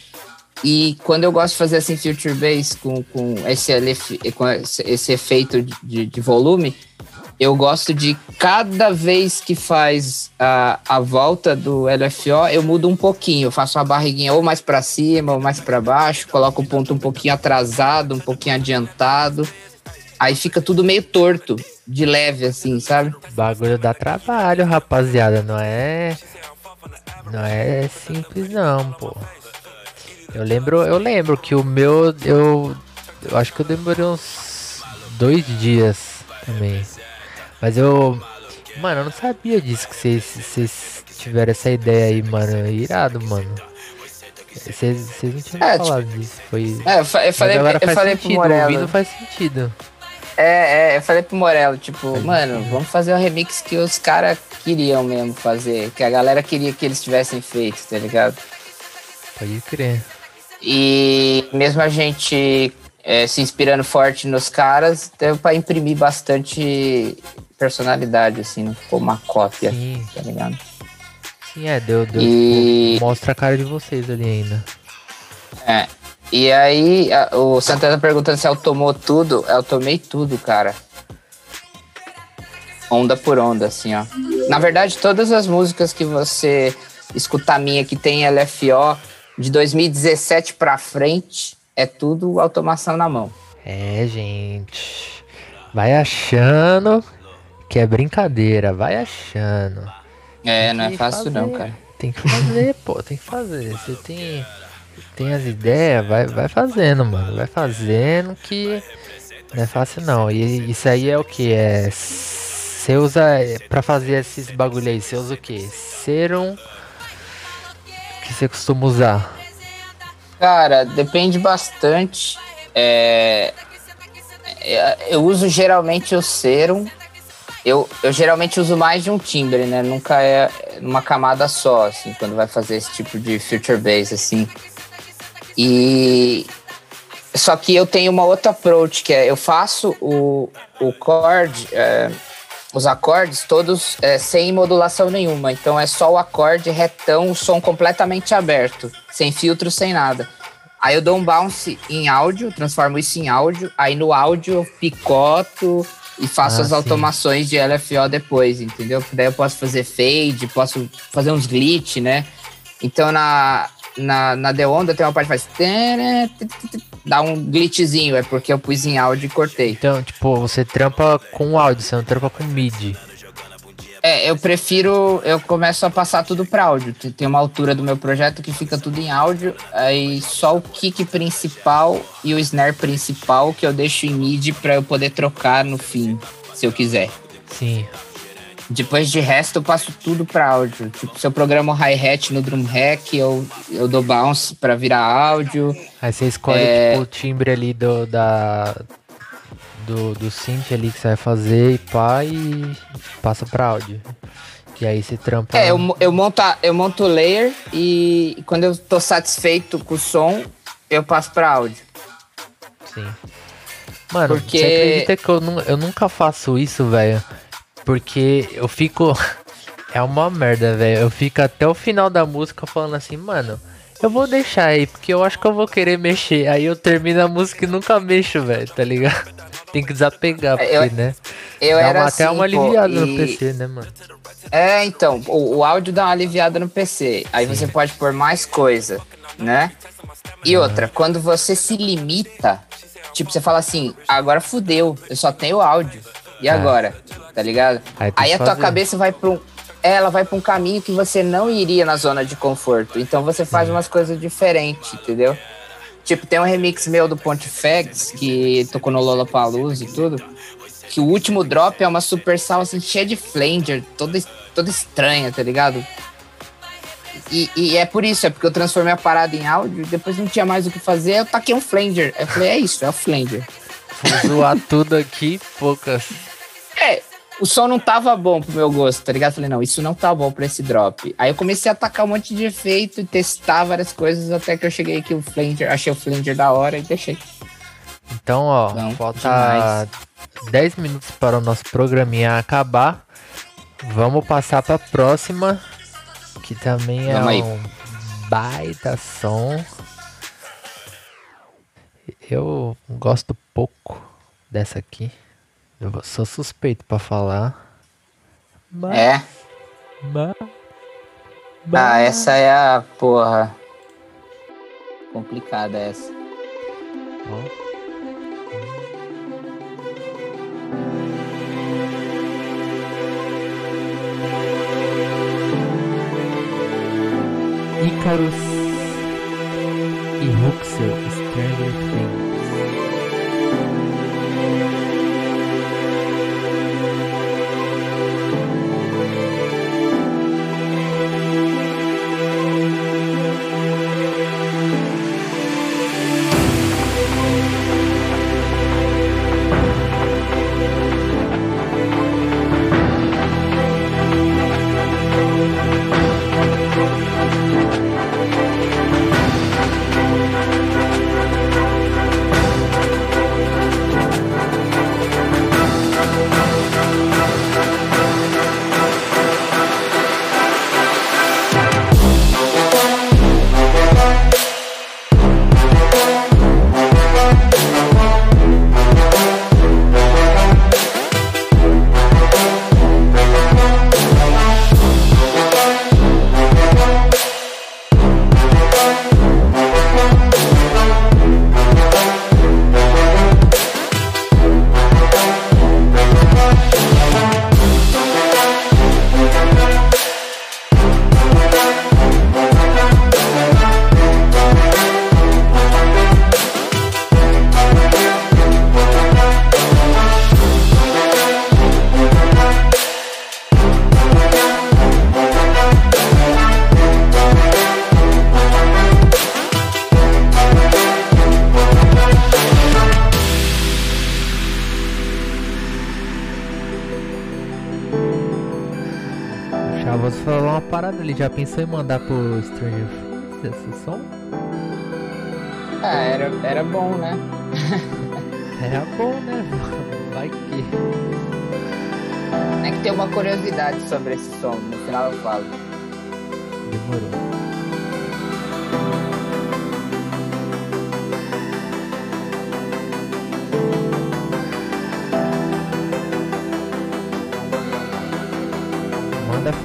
E quando eu gosto de fazer assim Future Bass com, com, esse, elef- com esse, efeito de, de volume, eu gosto de cada vez que faz a, a volta do LFO, eu mudo um pouquinho. Eu faço uma barriguinha ou mais pra cima ou mais pra baixo, coloco o ponto um pouquinho atrasado, um pouquinho adiantado. Aí fica tudo meio torto, de leve, assim, sabe? Bagulho dá trabalho, rapaziada. Não é. Não é simples não, pô. Eu lembro, eu lembro que o meu. Eu. Eu acho que eu demorei uns dois dias também. Mas eu. Mano, eu não sabia disso que vocês, tiveram essa ideia aí, mano. Irado, mano. Vocês, não tinham É, falado disso. Foi. É, eu, falei, eu faz falei pro sentido, Morello. ouvindo faz sentido. É, é, eu falei pro Morello, tipo, mano, vamos fazer o remix que os caras queriam mesmo fazer, que a galera queria que eles tivessem feito, tá ligado? Pode crer. E mesmo a gente é, se inspirando forte nos caras, deu pra imprimir bastante personalidade, assim, não ficou uma cópia, Sim. tá ligado? Sim, é, deu, deu. E- tipo, mostra a cara de vocês ali ainda. É. E aí, a- o Santana perguntando se eu tomou tudo. Eu tomei tudo, cara. Onda por onda, assim, ó. Na verdade, todas as músicas que você escutar minha que tem LFO de 2017 pra frente, é tudo automação na mão. É, gente. Vai achando que é brincadeira, vai achando. É, não é fácil não, fazer. cara. Tem que fazer, pô, tem que fazer. Você tem, tem as ideias, vai, vai fazendo, mano. Vai fazendo que não é fácil não. E isso aí é o que? É. Você usa. Pra fazer esses bagulho aí, você usa o que? Serum. Que você costuma usar? Cara, depende bastante. É, é, eu uso geralmente o serum. Eu, eu geralmente uso mais de um timbre, né? Nunca é numa camada só, assim, quando vai fazer esse tipo de future bass, assim. E só que eu tenho uma outra approach, que é eu faço o, o chord, é, os acordes todos é, sem modulação nenhuma. Então é só o acorde retão, o som completamente aberto, sem filtro, sem nada. Aí eu dou um bounce em áudio, transformo isso em áudio. Aí no áudio eu picoto e faço Ah, as sim. automações de LFO depois, entendeu? Porque daí eu posso fazer fade, posso fazer uns glitch, né? Então na, na, na The Onda tem uma parte que faz. Dá um glitchzinho, é porque eu pus em áudio e cortei. Então, tipo, você trampa com áudio, você não trampa com MIDI. É, eu prefiro. Eu começo a passar tudo pra áudio. Tem- uma altura do meu projeto que fica tudo em áudio. Aí só o kick principal e o snare principal que eu deixo em MIDI pra eu poder trocar no fim, se eu quiser. Sim. Depois de resto, eu passo tudo pra áudio. Tipo, se eu programo hi-hat no drum hack, eu, eu dou bounce pra virar áudio. Aí você escolhe É. tipo, o timbre ali do, da, do, do synth ali que você vai fazer e pá, e passa pra áudio. E aí você trampa. É, eu, eu, monto, eu monto o layer e quando eu tô satisfeito com o som, eu passo pra áudio. Sim. Mano, Porque- você acredita que eu, eu nunca faço isso, velho? Porque eu fico. é uma merda, velho. Eu fico até o final da música falando assim, mano. Eu vou deixar aí, porque eu acho que eu vou querer mexer. Aí eu termino a música e nunca mexo, velho, tá ligado? Tem que desapegar, porque, Eu- né? Eu Dá era uma- assim, até uma pô, aliviada no e- PC, né, mano? É, então, o, o áudio dá uma aliviada no PC. Aí você pode pôr mais coisa, né? E outra, quando você se limita, tipo, você fala assim, agora fudeu, eu só tenho áudio. E É. agora? Tá ligado? Aí Aí a tua fazer. cabeça vai pra um. Ela vai pra um caminho que você não iria na zona de conforto. Então você faz umas coisas diferentes, entendeu? Tipo, tem um remix meu do Pontifex, que tocou no Lollapalooza e tudo. Que o último drop é uma super sal assim, cheia de flanger, toda, toda estranha, tá ligado? E, e é por isso, é porque eu transformei a parada em áudio, depois não tinha mais o que fazer, eu taquei um flanger. Eu falei, é isso, é o flanger. Vou zoar tudo aqui, poucas. É, o som não tava bom pro meu gosto, tá ligado? Falei, não, isso não tá bom pra esse drop. Aí eu comecei a atacar um monte de efeito e testar várias coisas até que eu cheguei aqui o flanger, achei o flanger da hora e deixei. Então, ó, Não, falta demais. 10 minutos para o nosso programinha acabar. Vamos passar para a próxima, que também é Vamos aí. um baita som. Eu gosto pouco dessa aqui. Eu sou suspeito para falar. Mas, É. mas- Ah, essa é a porra. Complicada essa. ó. Icarus e Huxel Stranger Things. Parada ali. Já pensou em mandar pro Stranger Things esse som? Ah, era, era bom, né? Era bom, né? Vai que. É que tem uma curiosidade sobre esse som. No final eu falo. Demorou.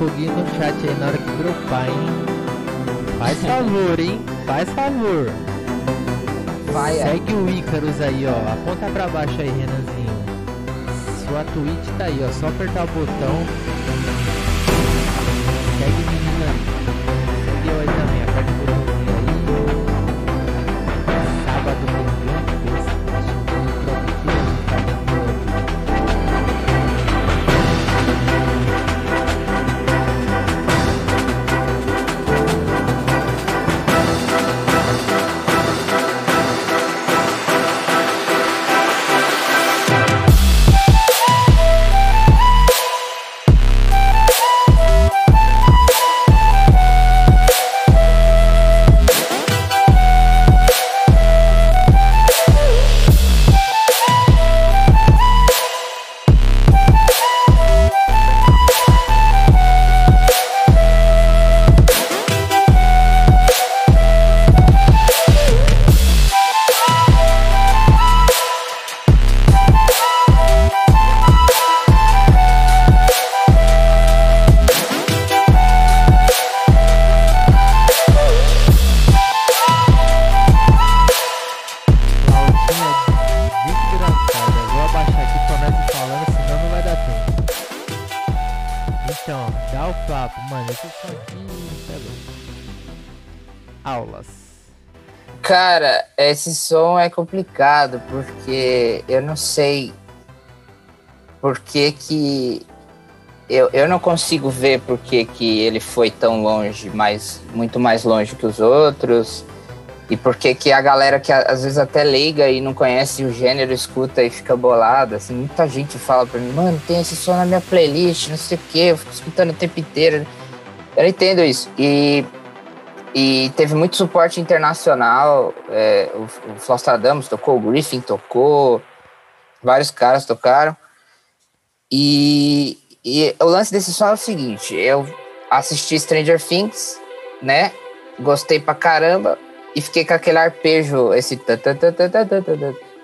Foguinho no chat aí na hora que dropar, hein? Faz favor, hein? Faz favor. Vai, é. Segue o Icarus aí, ó. Aponta pra baixo aí, Renanzinho. Sua Twitch tá aí, ó. Só apertar o botão. Esse som é complicado porque eu não sei por que que eu, eu não consigo ver por que que ele foi tão longe, mais muito mais longe que os outros e por que que a galera que às vezes até liga e não conhece o gênero escuta e fica bolada, assim, muita gente fala pra mim, mano, tem esse som na minha playlist, não sei o que, eu fico escutando o tempo inteiro. Eu entendo isso. E e teve muito suporte internacional. É, o, o Flostradamus tocou, o Griffin tocou, vários caras tocaram. E, e o lance desse som é o seguinte: eu assisti Stranger Things, né? Gostei pra caramba e fiquei com aquele arpejo, esse ta, ta, ta,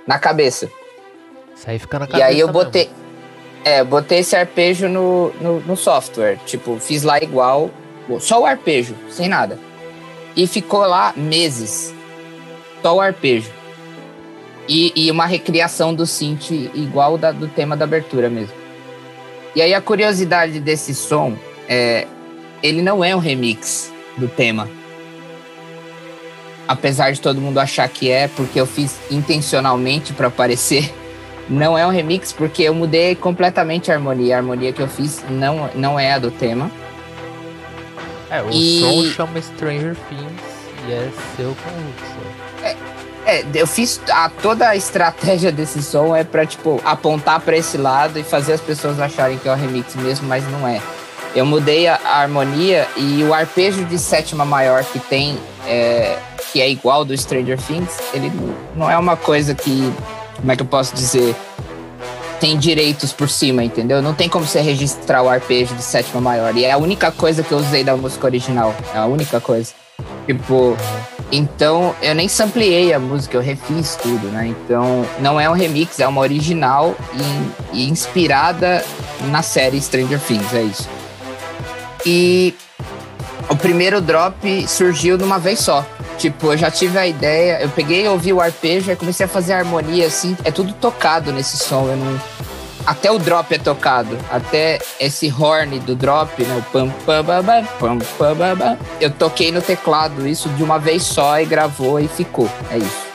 na cabeça. Isso aí fica na cabeça. E aí eu botei. Mesmo. É, botei esse arpejo no, no, no software. Tipo, fiz lá igual. Só o arpejo, sem nada. E ficou lá meses. Só o arpejo. E, e uma recriação do synth igual da, do tema da abertura mesmo. E aí a curiosidade desse som é. Ele não é um remix do tema. Apesar de todo mundo achar que é, porque eu fiz intencionalmente para aparecer. Não é um remix, porque eu mudei completamente a harmonia. A harmonia que eu fiz não, não é a do tema. É, o E- som chama Stranger Things e é seu com o Hudson. É, eu fiz a, toda a estratégia desse som é pra, tipo, apontar pra esse lado e fazer as pessoas acharem que é um remix mesmo, mas não é. Eu mudei a, a harmonia e o arpejo de sétima maior que tem, é, que é igual do Stranger Things, ele não é uma coisa que, como é que eu posso dizer, tem direitos por cima, entendeu? Não tem como você registrar o arpejo de sétima maior. E é a única coisa que eu usei da música original. É a única coisa. Tipo, então eu nem sampleei a música, eu refiz tudo, né? Então não é um remix, é uma original e, e inspirada na série Stranger Things, é isso. E o primeiro drop surgiu de uma vez só. Tipo, eu já tive a ideia, eu peguei, ouvi o arpejo, aí comecei a fazer a harmonia assim, é tudo tocado nesse som, eu não, até o drop é tocado, até esse horn do drop, né, o pam pam pam pam pam pam, eu toquei no teclado isso de uma vez só e gravou e ficou, é isso.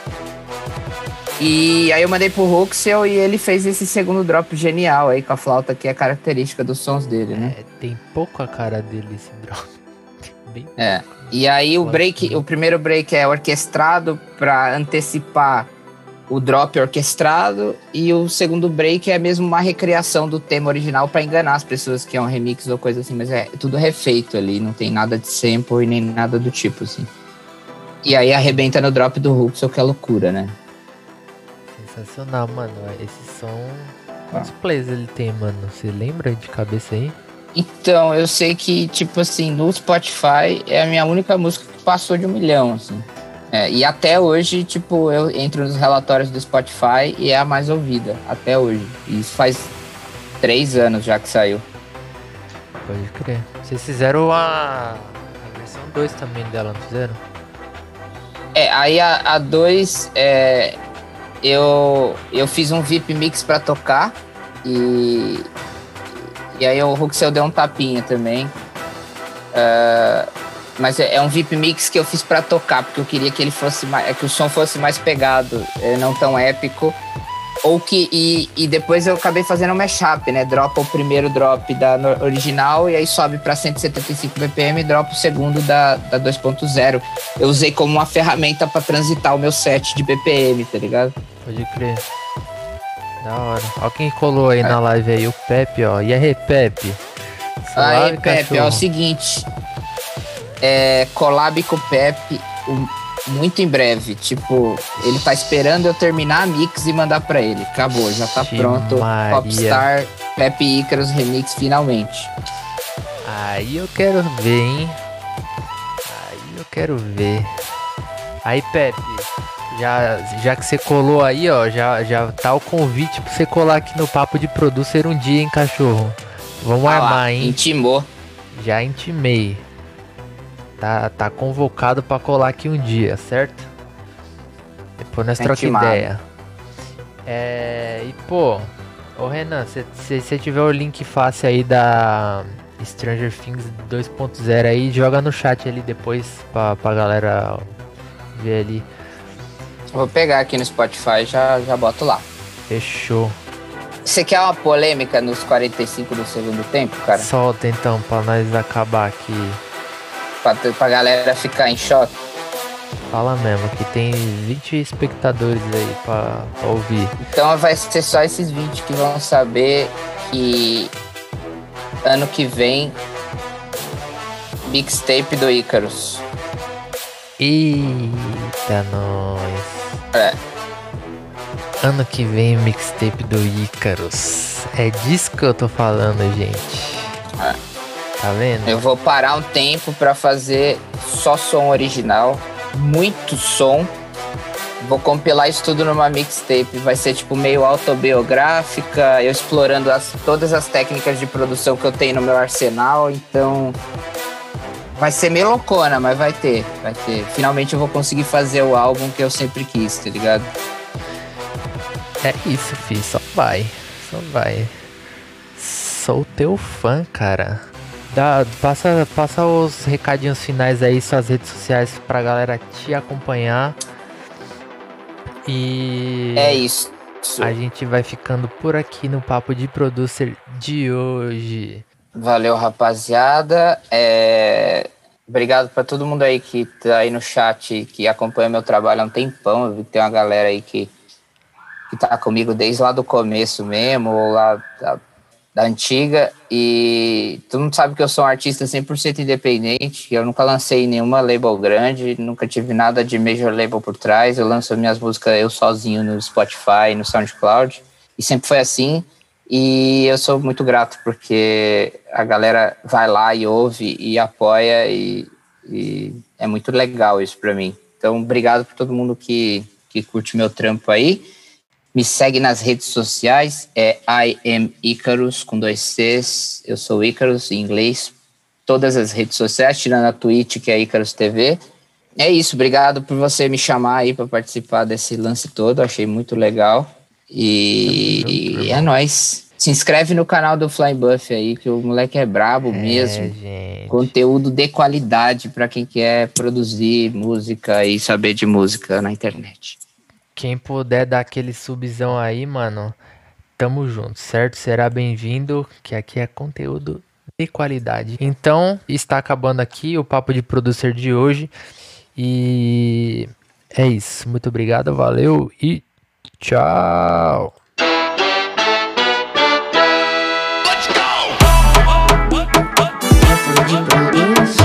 E aí eu mandei pro Ruxel e ele fez esse segundo drop genial aí com a flauta que é característica dos sons dele, né? É, tem pouco a cara dele esse drop. Bem É. E aí o break, o primeiro break é orquestrado para antecipar o drop orquestrado e o segundo break é mesmo uma recriação do tema original para enganar as pessoas que é um remix ou coisa assim, mas é tudo refeito ali, não tem nada de sample e nem nada do tipo assim. E aí arrebenta no drop do Huxel, que é loucura, né? Sensacional, mano. Esses são. Quantos plays ele tem, mano? Você lembra de cabeça aí? Então, eu sei que, tipo assim, no Spotify é a minha única música que passou de um milhão, assim. É, e até hoje, tipo, eu entro nos relatórios do Spotify e é a mais ouvida, até hoje. E isso faz três anos já que saiu. Pode crer. Vocês fizeram a, a versão 2 também dela, não fizeram? É, aí a 2, é, eu, eu fiz um VIP Mix pra tocar e, e aí o Ruxel deu um tapinha também. Uh, mas é, é, um VIP Mix que eu fiz para tocar, porque eu queria que ele fosse mais, é que o som fosse mais pegado, é, não tão épico. Ou que. E, e depois eu acabei fazendo um mashup, né? Dropa o primeiro drop da original e aí sobe para 175 BPM e dropa o segundo da, da 2.0. Eu usei como uma ferramenta para transitar o meu set de BPM, tá ligado? Pode crer. Da hora. Ó quem colou aí na live aí, o Pepe, ó. E aí, Pepe? Aí, Pepe, ó, é o seguinte é, collab com o Pepe muito em breve. Tipo, ele tá esperando eu terminar a mix e mandar pra ele. Acabou, já tá pronto. Maria. Popstar Pepe Icarus Remix finalmente. Aí eu quero ver, hein? Aí eu quero ver. Aí, Pepe, já, já que você colou aí, ó, já, já tá o convite pra você colar aqui no Papo de Producer um dia, hein, cachorro? Vamos ah armar, lá, hein? Intimou. Já intimei. Tá, tá convocado para colar aqui um dia, certo? Depois nós troca ideia. É, e pô, ô Renan, se você tiver o link fácil aí da Stranger Things 2.0 aí, joga no chat ali depois pra, pra galera ver ali. Vou pegar aqui no Spotify e já, já boto lá. Fechou. Você quer uma polêmica nos 45 do segundo tempo, cara? Solta então, pra nós acabar aqui pra, pra galera ficar em choque? Fala mesmo, que tem 20 espectadores aí pra, pra ouvir. Então vai ser só esses 20 que vão saber que ano que vem mixtape do Icarus. Eita, nós. É. Ano que vem mixtape do Icarus. É disso que eu tô falando, gente. É. Tá vendo? Eu vou parar um tempo para fazer só som original, muito som. Vou compilar isso tudo numa mixtape. Vai ser tipo meio autobiográfica, eu explorando as, todas as técnicas de produção que eu tenho no meu arsenal. Então vai ser meio loucona, mas vai ter, vai ter. Finalmente eu vou conseguir fazer o álbum que eu sempre quis, tá ligado? É isso, fi, só vai, só vai. Sou teu fã, cara. Dá, passa, passa os recadinhos finais aí, suas redes sociais pra galera te acompanhar. E. É isso. A gente vai ficando por aqui no Papo de Producer de hoje. Valeu, rapaziada. É... Obrigado para todo mundo aí que tá aí no chat, que acompanha meu trabalho há um tempão. Eu vi que tem uma galera aí que, que tá comigo desde lá do começo mesmo, ou lá da antiga. E todo mundo sabe que eu sou um artista 100% independente, eu nunca lancei nenhuma label grande, nunca tive nada de major label por trás, eu lanço minhas músicas eu sozinho no Spotify, no SoundCloud, e sempre foi assim, e eu sou muito grato porque a galera vai lá e ouve e apoia e, e é muito legal isso para mim. Então, obrigado por todo mundo que, que curte meu trampo aí. Me segue nas redes sociais, é I am Icarus com dois Cs. Eu sou Icarus em inglês. Todas as redes sociais, tirando a Twitch, que é Icarus TV. É isso, obrigado por você me chamar aí para participar desse lance todo. Achei muito legal. E, e é nóis. Se inscreve no canal do Flying Buff aí, que o moleque é brabo é, mesmo. Gente. Conteúdo de qualidade para quem quer produzir música e saber de música na internet. Quem puder dar aquele subzão aí, mano, tamo junto, certo? Será bem-vindo, que aqui é conteúdo de qualidade. Então, está acabando aqui o papo de producer de hoje. E é isso. Muito obrigado, valeu e Tchau! Let's go!